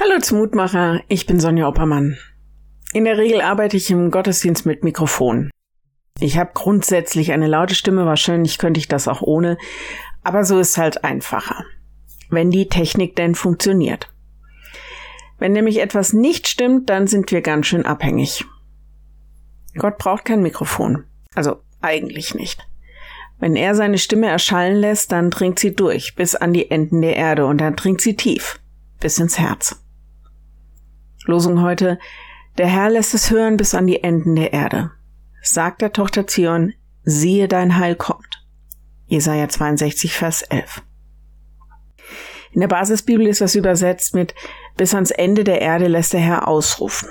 Hallo zum Mutmacher, ich bin Sonja Oppermann. In der Regel arbeite ich im Gottesdienst mit Mikrofon. Ich habe grundsätzlich eine laute Stimme, wahrscheinlich könnte ich das auch ohne, aber so ist halt einfacher. Wenn die Technik denn funktioniert. Wenn nämlich etwas nicht stimmt, dann sind wir ganz schön abhängig. Gott braucht kein Mikrofon. Also eigentlich nicht. Wenn er seine Stimme erschallen lässt, dann dringt sie durch bis an die Enden der Erde und dann dringt sie tief bis ins Herz. Losung heute, der Herr lässt es hören bis an die Enden der Erde. Sagt der Tochter Zion, siehe dein Heil kommt. Jesaja 62, Vers 11. In der Basisbibel ist das übersetzt mit bis ans Ende der Erde lässt der Herr ausrufen.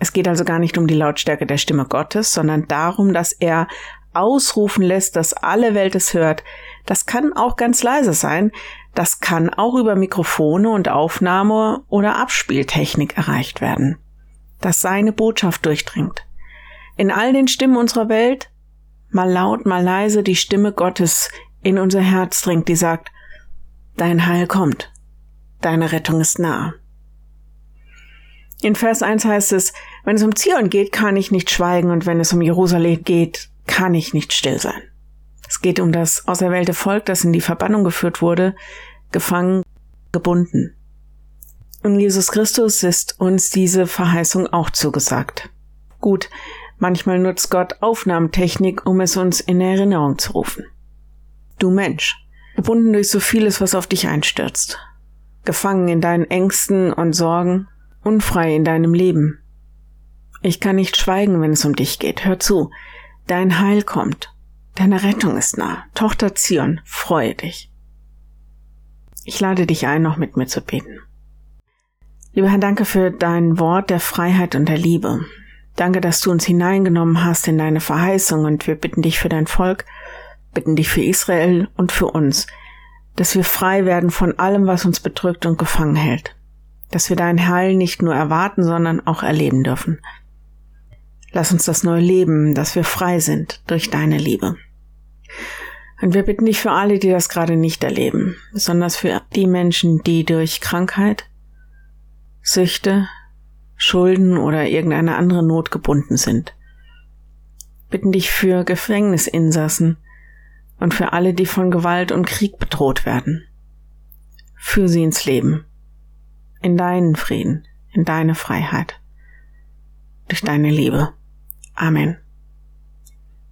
Es geht also gar nicht um die Lautstärke der Stimme Gottes, sondern darum, dass er ausrufen lässt, dass alle Welt es hört. Das kann auch ganz leise sein, das kann auch über Mikrofone und Aufnahme oder Abspieltechnik erreicht werden, dass seine Botschaft durchdringt. In all den Stimmen unserer Welt, mal laut, mal leise, die Stimme Gottes in unser Herz dringt, die sagt, dein Heil kommt, deine Rettung ist nah. In Vers 1 heißt es, wenn es um Zion geht, kann ich nicht schweigen und wenn es um Jerusalem geht, kann ich nicht still sein. Es geht um das auserwählte Volk, das in die Verbannung geführt wurde, gefangen, gebunden. Und Jesus Christus ist uns diese Verheißung auch zugesagt. Gut, manchmal nutzt Gott Aufnahmetechnik, um es uns in Erinnerung zu rufen. Du Mensch, gebunden durch so vieles, was auf dich einstürzt, gefangen in deinen Ängsten und Sorgen, unfrei in deinem Leben. Ich kann nicht schweigen, wenn es um dich geht. Hör zu, dein Heil kommt, deine Rettung ist nah. Tochter Zion, freue dich. Ich lade dich ein, noch mit mir zu beten. Lieber Herr, danke für dein Wort der Freiheit und der Liebe. Danke, dass du uns hineingenommen hast in deine Verheißung und wir bitten dich für dein Volk, bitten dich für Israel und für uns, dass wir frei werden von allem, was uns bedrückt und gefangen hält, dass wir dein Heil nicht nur erwarten, sondern auch erleben dürfen. Lass uns das neu leben, dass wir frei sind durch deine Liebe. Und wir bitten dich für alle, die das gerade nicht erleben, besonders für die Menschen, die durch Krankheit, Süchte, Schulden oder irgendeine andere Not gebunden sind. Bitten dich für Gefängnisinsassen und für alle, die von Gewalt und Krieg bedroht werden. Führ sie ins Leben, in deinen Frieden, in deine Freiheit, durch deine Liebe. Amen.